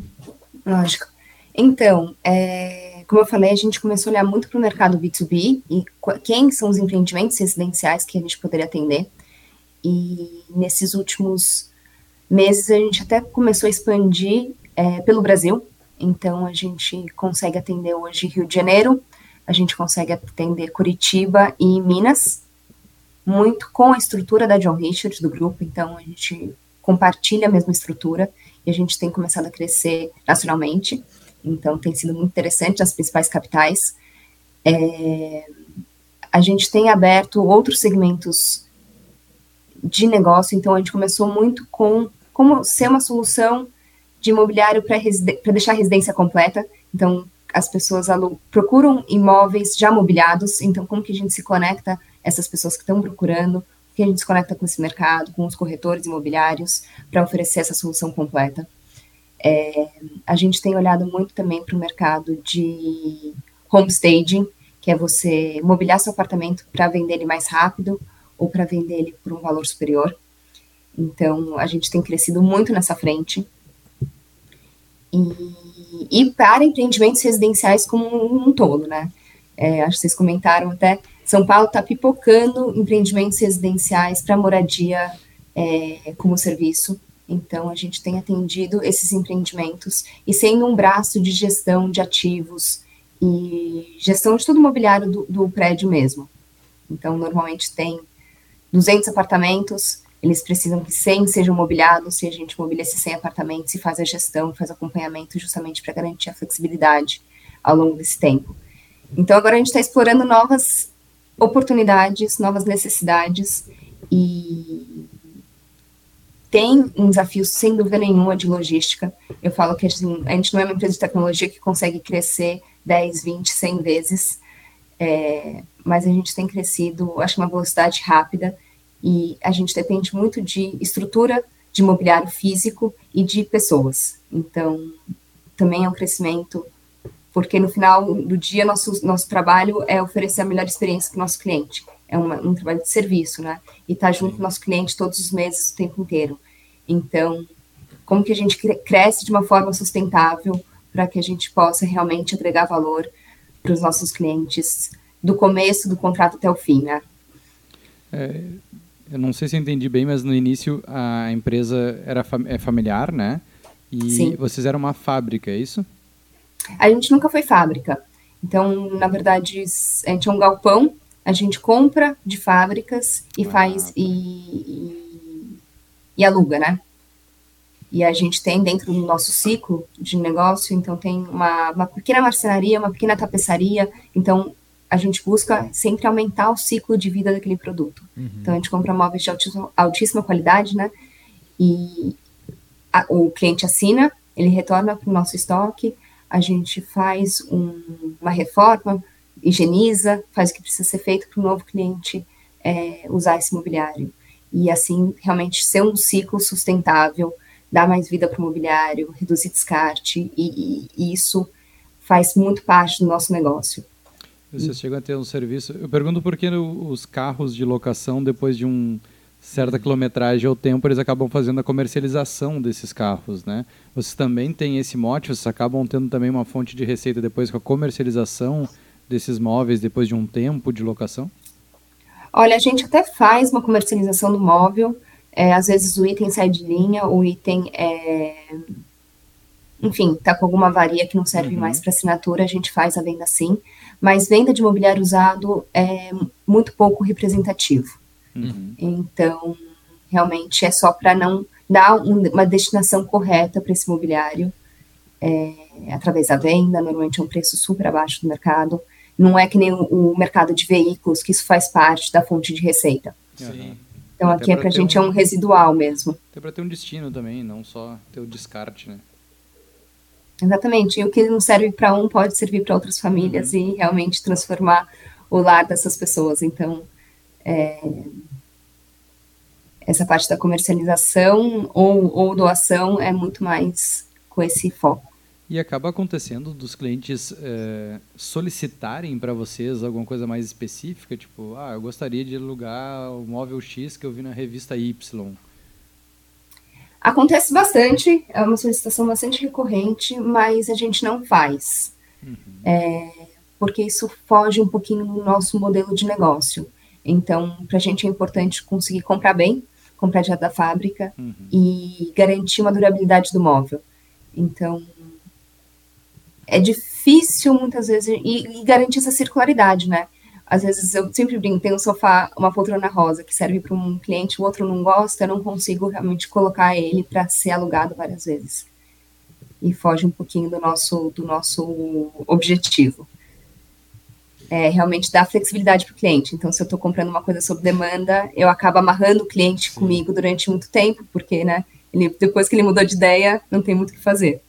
Lógico. Então, é, como eu falei, a gente começou a olhar muito para o mercado B2B e quem são os empreendimentos residenciais que a gente poderia atender. E nesses últimos meses a gente até começou a expandir é, pelo Brasil. Então a gente consegue atender hoje Rio de Janeiro, a gente consegue atender Curitiba e Minas, muito com a estrutura da John Richard do grupo. Então a gente compartilha a mesma estrutura e a gente tem começado a crescer nacionalmente. Então, tem sido muito interessante nas principais capitais. É, a gente tem aberto outros segmentos de negócio, então a gente começou muito com como ser uma solução de imobiliário para deixar a residência completa. Então, as pessoas procuram imóveis já mobiliados, então como que a gente se conecta essas pessoas que estão procurando, que a gente se conecta com esse mercado, com os corretores imobiliários, para oferecer essa solução completa. É, a gente tem olhado muito também para o mercado de homestaging, que é você mobiliar seu apartamento para vender ele mais rápido ou para vender ele por um valor superior. Então, a gente tem crescido muito nessa frente. E, e para empreendimentos residenciais como um, um todo, né? É, acho que vocês comentaram até são Paulo está pipocando empreendimentos residenciais para moradia é, como serviço. Então, a gente tem atendido esses empreendimentos e sendo um braço de gestão de ativos e gestão de todo o mobiliário do, do prédio mesmo. Então, normalmente tem 200 apartamentos, eles precisam que 100 sejam mobiliados, e a gente mobilia esses 100 apartamentos e faz a gestão, faz acompanhamento justamente para garantir a flexibilidade ao longo desse tempo. Então, agora a gente está explorando novas oportunidades, novas necessidades e tem um desafio, sem dúvida nenhuma, de logística. Eu falo que assim, a gente não é uma empresa de tecnologia que consegue crescer 10, 20, 100 vezes, é, mas a gente tem crescido, acho que uma velocidade rápida, e a gente depende muito de estrutura de mobiliário físico e de pessoas. Então, também é um crescimento, porque no final do dia, nosso, nosso trabalho é oferecer a melhor experiência para o nosso cliente. É uma, um trabalho de serviço, né? E estar tá junto com o nosso cliente todos os meses, o tempo inteiro. Então, como que a gente cresce de uma forma sustentável para que a gente possa realmente agregar valor para os nossos clientes do começo do contrato até o fim, né? É, eu não sei se eu entendi bem, mas no início a empresa era é familiar, né? E Sim. vocês eram uma fábrica, é isso? A gente nunca foi fábrica. Então, na verdade, a gente é um galpão, a gente compra de fábricas e ah, faz tá. e, e, e aluga, né? E a gente tem dentro do nosso ciclo de negócio, então tem uma, uma pequena marcenaria, uma pequena tapeçaria, então a gente busca sempre aumentar o ciclo de vida daquele produto. Uhum. Então a gente compra móveis de altíssima, altíssima qualidade, né? E a, o cliente assina, ele retorna para o nosso estoque, a gente faz um, uma reforma, higieniza, faz o que precisa ser feito para o novo cliente é, usar esse mobiliário. E assim, realmente ser um ciclo sustentável, dar mais vida para o mobiliário, reduzir descarte, e, e, e isso faz muito parte do nosso negócio. Vocês chegam a ter um serviço. Eu pergunto por que os carros de locação, depois de um certa quilometragem ou tempo, eles acabam fazendo a comercialização desses carros, né? Vocês também têm esse mote, vocês acabam tendo também uma fonte de receita depois com a comercialização desses móveis depois de um tempo de locação? Olha, a gente até faz uma comercialização do móvel. É, às vezes o item sai de linha, o item é... Enfim, tá com alguma avaria que não serve uhum. mais para assinatura, a gente faz a venda sim mas venda de mobiliário usado é muito pouco representativo. Uhum. Então, realmente é só para não dar um, uma destinação correta para esse mobiliário é, através da venda, normalmente é um preço super abaixo do mercado. Não é que nem o, mercado de veículos, que isso faz parte da fonte de receita. Sim. Então Até aqui é para a gente um, é um residual mesmo. Até para ter um destino também, não só ter o descarte, né? Exatamente. E o que não serve para um pode servir para outras famílias uhum. e realmente transformar o lar dessas pessoas. Então, é, essa parte da comercialização ou, ou doação é muito mais com esse foco. E acaba acontecendo dos clientes é, solicitarem para vocês alguma coisa mais específica, tipo, ah, eu gostaria de alugar o móvel X que eu vi na revista Y. Acontece bastante, é uma solicitação bastante recorrente, mas a gente não faz. Uhum. É, porque isso foge um pouquinho do nosso modelo de negócio. Então, para a gente é importante conseguir comprar bem, comprar direto da fábrica uhum. e garantir uma durabilidade do móvel. Então, é difícil muitas vezes e, e garantir essa circularidade, né? Às vezes eu sempre brinco, tem um sofá, uma poltrona rosa que serve para um cliente, o outro não gosta, eu não consigo realmente colocar ele para ser alugado várias vezes. E foge um pouquinho do nosso, do nosso objetivo. É realmente dar flexibilidade para o cliente. Então, se eu estou comprando uma coisa sob demanda, eu acabo amarrando o cliente comigo durante muito tempo, porque né, ele, depois que ele mudou de ideia, não tem muito o que fazer.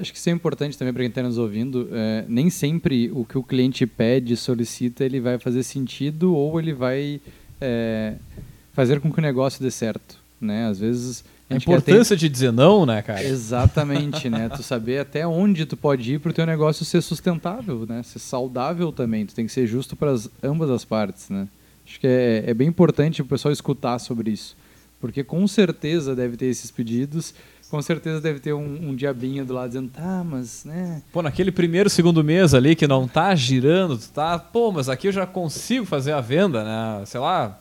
Acho que isso é importante também para quem está nos ouvindo. É, nem sempre o que o cliente pede, solicita, ele vai fazer sentido ou ele vai é, fazer com que o negócio dê certo. Né? Às vezes. A, a importância ter... de dizer não, né, cara? Exatamente, né? Tu saber até onde tu pode ir para o teu negócio ser sustentável, né? Ser saudável também. Tu tem que ser justo para ambas as partes, né? Acho que é, é bem importante o pessoal escutar sobre isso. Porque com certeza deve ter esses pedidos com certeza deve ter um, um, diabinho do lado dizendo, tá, mas, né? Pô, naquele primeiro, segundo mês ali que não tá girando, tu tá, pô, mas aqui eu já consigo fazer a venda, né? Sei lá.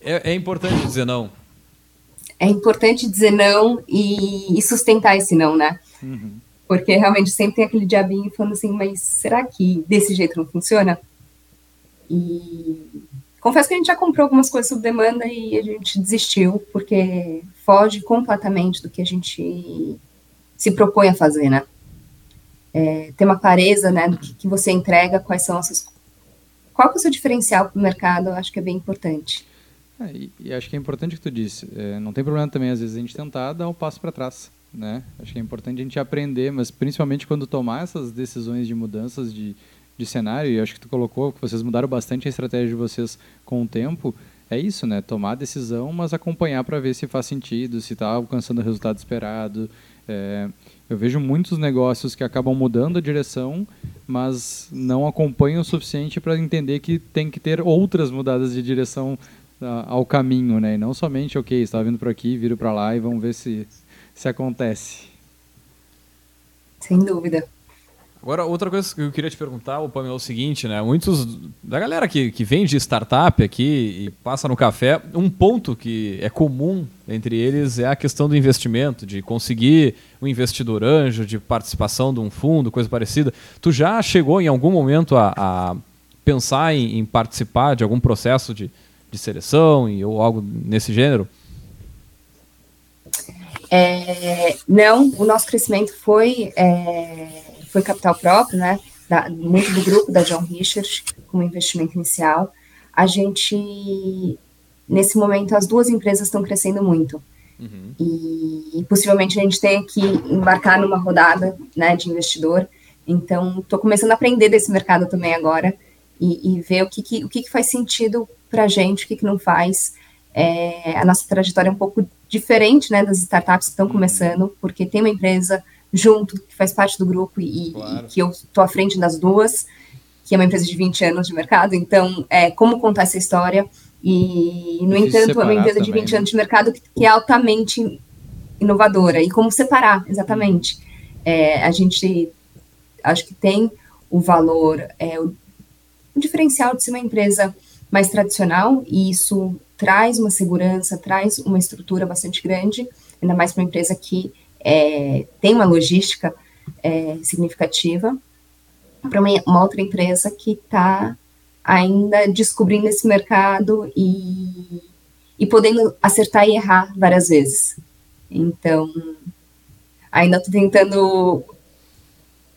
É, é importante dizer não. É importante dizer não e, e sustentar esse não, né? Uhum. Porque realmente sempre tem aquele diabinho falando assim, mas será que desse jeito não funciona? E Confesso que a gente já comprou algumas coisas sob demanda e a gente desistiu, porque foge completamente do que a gente se propõe a fazer, né? É, ter uma clareza, né, do que, que, você entrega, quais são essas... Qual é o seu diferencial para o mercado, eu acho que é bem importante. É, e, e, acho que é importante o que tu disse. É, não tem problema também, às vezes, a gente tentar dar um passo para trás. Né? Acho que é importante a gente aprender, mas principalmente quando tomar essas decisões de mudanças de, de cenário, e acho que tu colocou que vocês mudaram bastante a estratégia de vocês com o tempo, é isso, né? Tomar decisão, mas acompanhar para ver se faz sentido, se está alcançando o resultado esperado. É, eu vejo muitos negócios que acabam mudando a direção, mas não acompanham o suficiente para entender que tem que ter outras mudadas de direção ao caminho, né? E não somente, ok, está vindo por aqui, viro para lá e vamos ver se, se acontece. Sem dúvida. Agora, outra coisa que eu queria te perguntar, o Pamela, é o seguinte, né? Muitos da galera que, que vem de startup aqui e passa no café, um ponto que é comum entre eles é a questão do investimento, de conseguir um investidor anjo, de participação de um fundo, coisa parecida. Tu já chegou em algum momento a, a pensar em, em, participar de algum processo de, de seleção e, ou algo nesse gênero? É, não, o nosso crescimento foi é foi capital próprio, né? Da, muito do grupo da John Richard, como investimento inicial. A gente, nesse momento, as duas empresas estão crescendo muito. Uhum. E, e, possivelmente a gente tem que embarcar numa rodada né, de investidor. Então, estou começando a aprender desse mercado também agora e, e ver o que, que o que, que, faz sentido para a gente, o que, que não faz. É, a nossa trajetória é um pouco diferente né, das startups que estão uhum. começando, porque tem uma empresa junto, que faz parte do grupo e, claro. e que eu estou à frente das duas, que é uma empresa de 20 anos de mercado. Então, é, como contar essa história? E, no entanto, é uma empresa também, de 20 né? anos de mercado que, que, é altamente inovadora. E como separar, exatamente. É, a gente, acho que tem o valor, é, o, o diferencial de ser uma empresa mais tradicional, e isso traz uma segurança, traz uma estrutura bastante grande, ainda mais para uma empresa que é, tem uma logística é, significativa para uma, uma, outra empresa que está ainda descobrindo esse mercado e, e podendo acertar e errar várias vezes. Então, ainda estou tentando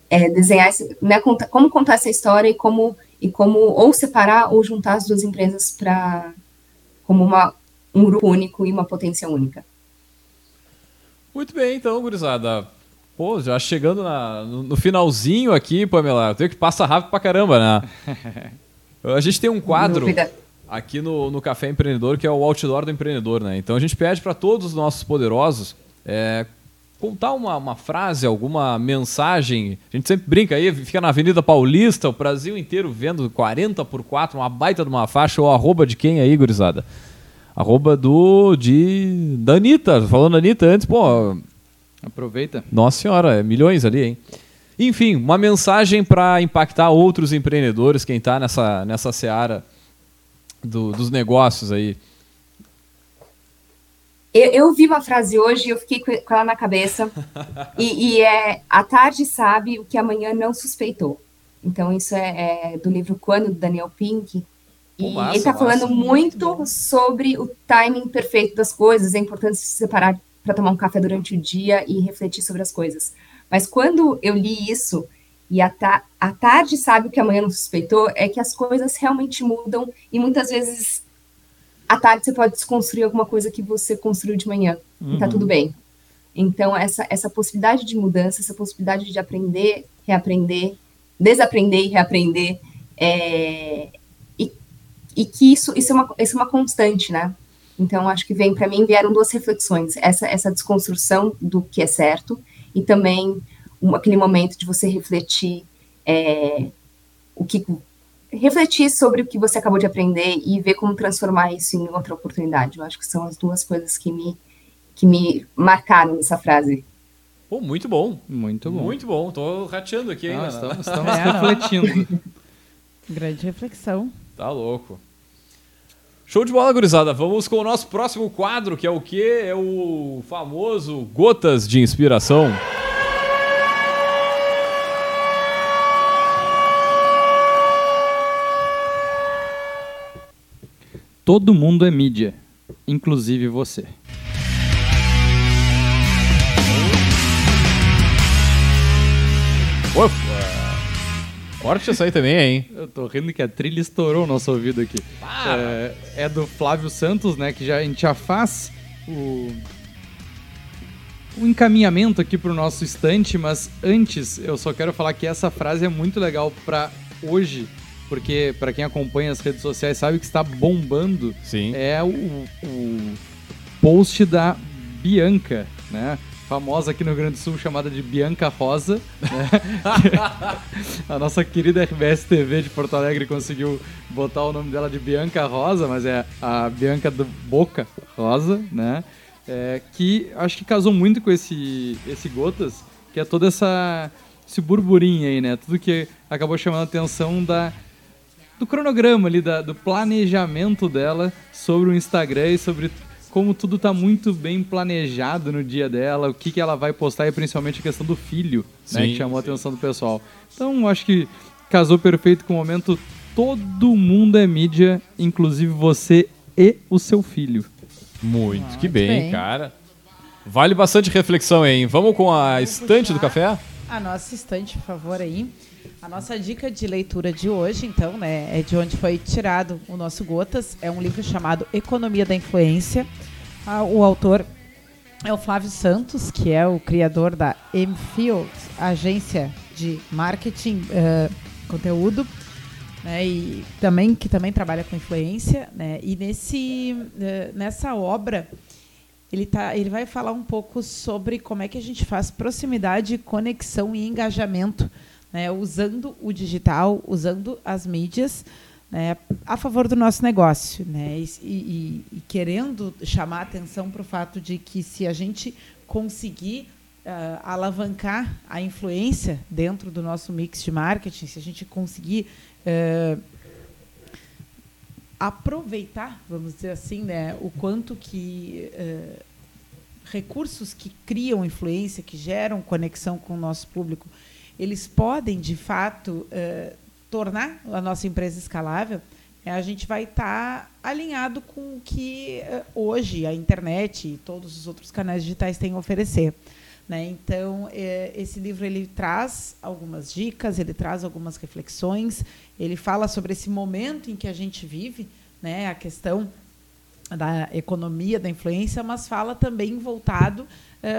é, desenhar esse, né, como contar essa história e como e como ou separar ou juntar as duas empresas para como uma, um grupo único e uma potência única. Muito bem, então, gurizada. Pô, já chegando na, no, no, finalzinho aqui, Pamela, tem que passa rápido pra caramba, né? a gente tem um quadro aqui no, no Café Empreendedor que é o outdoor do empreendedor, né? Então a gente pede para todos os nossos poderosos é, contar uma, uma frase, alguma mensagem. A gente sempre brinca aí, fica na Avenida Paulista, o Brasil inteiro vendo 40 por 4, uma baita de uma faixa, ou arroba de quem aí, gurizada? Arroba do. de. Da Anitta. Falando da Anitta antes, pô. Aproveita. Nossa senhora, é milhões ali, hein? Enfim, uma mensagem para impactar outros empreendedores, quem está nessa, nessa seara do, dos negócios aí. Eu, eu, vi uma frase hoje e eu fiquei com ela na cabeça. e, e, é: A tarde sabe o que amanhã não suspeitou. Então, isso é, é do livro Quando, do Daniel Pink. E massa, ele está falando muito, muito sobre o timing perfeito das coisas, a importância de se separar para tomar um café durante o dia e refletir sobre as coisas. Mas quando eu li isso, e a, ta a tarde sabe o que amanhã não suspeitou, é que as coisas realmente mudam e muitas vezes à tarde você pode desconstruir alguma coisa que você construiu de manhã uhum. e tá tudo uhum. bem. Então, essa, essa possibilidade de mudança, essa possibilidade de aprender, reaprender, desaprender e reaprender, é, e que isso, isso, é uma, isso é uma constante, né? Então, acho que vem para mim vieram duas reflexões: essa, essa desconstrução do que é certo e também um, aquele momento de você refletir é, o que refletir sobre o que você acabou de aprender e ver como transformar isso em outra oportunidade. Eu acho que são as duas coisas que me que me marcaram nessa frase. Pô, muito bom. Muito bom. Muito bom. Tô rateando aqui, hein? Não, estamos, estamos é, refletindo. Grande reflexão. Tá louco. Show de bola, gurizada. Vamos com o nosso próximo quadro, que é o quê? É o famoso Gotas de Inspiração. Todo mundo é mídia, inclusive você. Forte essa aí também, hein? Eu tô rindo que a trilha estourou o nosso ouvido aqui. É, é do Flávio Santos, né? Que já, a gente já faz o, o encaminhamento aqui pro nosso estante, mas antes eu só quero falar que essa frase é muito legal pra hoje, porque pra quem acompanha as redes sociais sabe que está bombando. Sim. É o, o post da Bianca, né? Famosa aqui no Rio Grande do Sul, chamada de Bianca Rosa. Né? a nossa querida RBS TV de Porto Alegre conseguiu botar o nome dela de Bianca Rosa, mas é a Bianca do Boca Rosa, né? É, que acho que casou muito com esse, esse Gotas, que é toda essa esse burburinho aí, né? Tudo que acabou chamando a atenção da, do cronograma ali, da, do planejamento dela sobre o Instagram e sobre como tudo tá muito bem planejado no dia dela, o que, que ela vai postar e principalmente a questão do filho, né? Sim, Que chamou a sim. atenção do pessoal. Então, acho que casou perfeito com o momento todo mundo é mídia, inclusive você e o seu filho. Muito, que Muito bem, bem. cara. Vale bastante reflexão, hein? Vamos com a estante do café? A nossa estante, por favor, aí. A nossa dica de leitura de hoje, então, né, é de onde foi tirado o nosso Gotas. É um livro chamado Economia da Influência. Ah, o autor é o Flávio Santos, que é o criador da Mfield, agência de marketing eh, conteúdo, né, e também que também trabalha com influência, né, e nesse eh, nessa obra ele, tá, ele vai falar um pouco sobre como é que a gente faz proximidade, conexão e engajamento, né, usando o digital, usando as mídias, né, a favor do nosso negócio, né, e, e- e querendo chamar atenção para o fato de que se a gente conseguir ah, alavancar a influência dentro do nosso mix de marketing, se a gente conseguir eh, aproveitar, vamos dizer assim, né, o quanto que eh, recursos que criam influência, que geram conexão com o nosso público, eles podem, de fato, eh, tornar a nossa empresa escalável, eh, a gente vai estar alinhado com o que eh, hoje a internet e todos os outros canais digitais têm a oferecer. Né? Então, eh, esse livro ele traz algumas dicas, ele traz algumas reflexões, ele fala sobre esse momento em que a gente vive, né? a questão da economia da influência, mas fala também voltado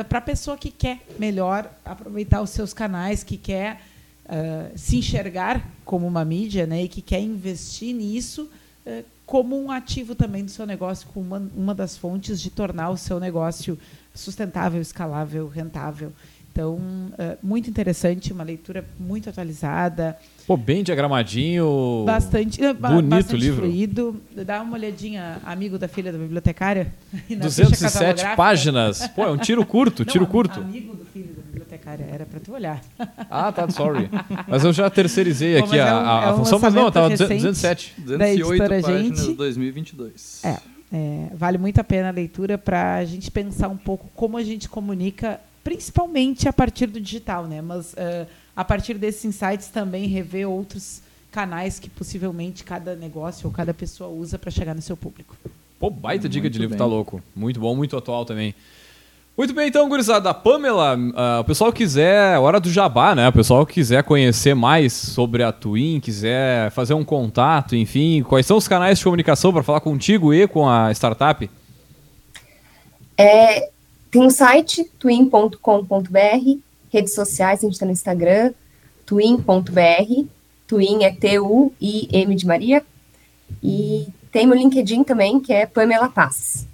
para a pessoa que quer melhor aproveitar os seus canais, que quer eh, se enxergar como uma mídia né? e que quer investir nisso eh, como um ativo também do seu negócio, como uma, uma das fontes de tornar o seu negócio sustentável, escalável, rentável. Então, eh, muito interessante, uma leitura muito atualizada, Pô, bem diagramadinho. bastante, ba- bonito bastante livro. fluido. Dá uma olhadinha, amigo da filha da bibliotecária. e na ficha 207 catalográfica. páginas. Pô, é um tiro curto, Não, tiro curto. Amigo do filho da bibliotecária, era para tu olhar. Ah, tá, sorry. Mas eu já terceirizei Bom, aqui a, é um- a- a é um função, mas não, lançamento tava recente. 207. 208 editora páginas, Gente. 2022. É, é, vale muito a pena a leitura para a gente pensar um pouco como a gente comunica, principalmente a partir do digital, né? Mas eh, a partir desses insights também rever outros canais que possivelmente cada negócio ou cada pessoa usa para chegar no seu público. Pô, baita dica Muito de livro, bem. tá louco. Muito bom, muito atual também. Muito bem, então, gurizada. Pamela, ah, o pessoal quiser, hora do jabá, né? O pessoal quiser conhecer mais sobre a Twin, quiser fazer um contato, enfim, quais são os canais de comunicação para falar contigo e com a startup? É, tem um site, twin.com.br, redes sociais, a gente está no Instagram, twin.br, twin é T-U-I-M de Maria, e tem meu LinkedIn também, que é Pamela Paz.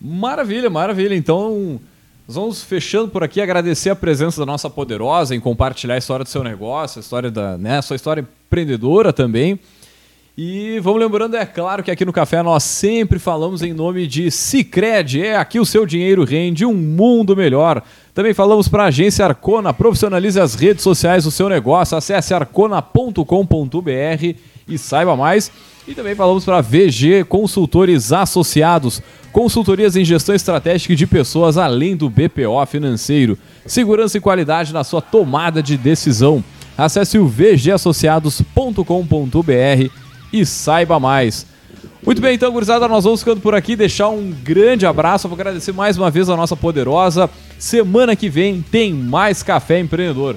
Maravilha, maravilha. Então, nós vamos fechando por aqui, agradecer a presença da nossa poderosa em compartilhar a história do seu negócio, a história da, né, a sua história empreendedora também. E vamos lembrando, é claro, que aqui no Café nós sempre falamos em nome de Cicred. É aqui o seu dinheiro rende um mundo melhor. Também falamos para a agência Arcona. Profissionalize as redes sociais do seu negócio. Acesse arcona.com.br e saiba mais. E também falamos para VG Consultores Associados. Consultorias em gestão estratégica de pessoas além do BPO financeiro. Segurança e qualidade na sua tomada de decisão. Acesse o vgassociados.com.br e saiba mais. Muito bem, então, gurizada, nós vamos ficando por aqui. Deixar um grande abraço. Vou agradecer mais uma vez a nossa poderosa. Semana que vem tem mais Café Empreendedor.